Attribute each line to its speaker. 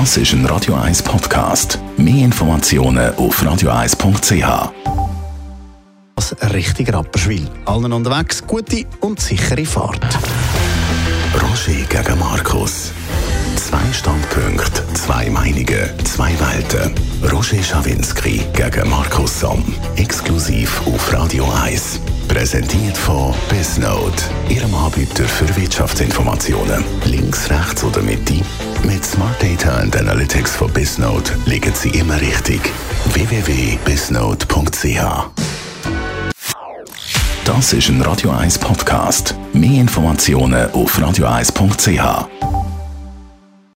Speaker 1: Das ist ein Radio 1 Podcast. Mehr Informationen auf radio1.ch.
Speaker 2: Das richtig Rapperswil. Allen unterwegs gute und sichere Fahrt.
Speaker 1: Roger gegen Markus. Zwei Standpunkte, zwei Meinungen, zwei Welten. Roger Schawinski gegen Markus Somm. Exklusiv auf Radio 1. Präsentiert von Bisnode, Ihrem Anbieter für Wirtschaftsinformationen. Links, rechts oder Mitte? Data and Analytics von Bisnode liegen Sie immer richtig. www.bisnode.ch Das ist ein Radio 1 Podcast. Mehr Informationen auf radio1.ch.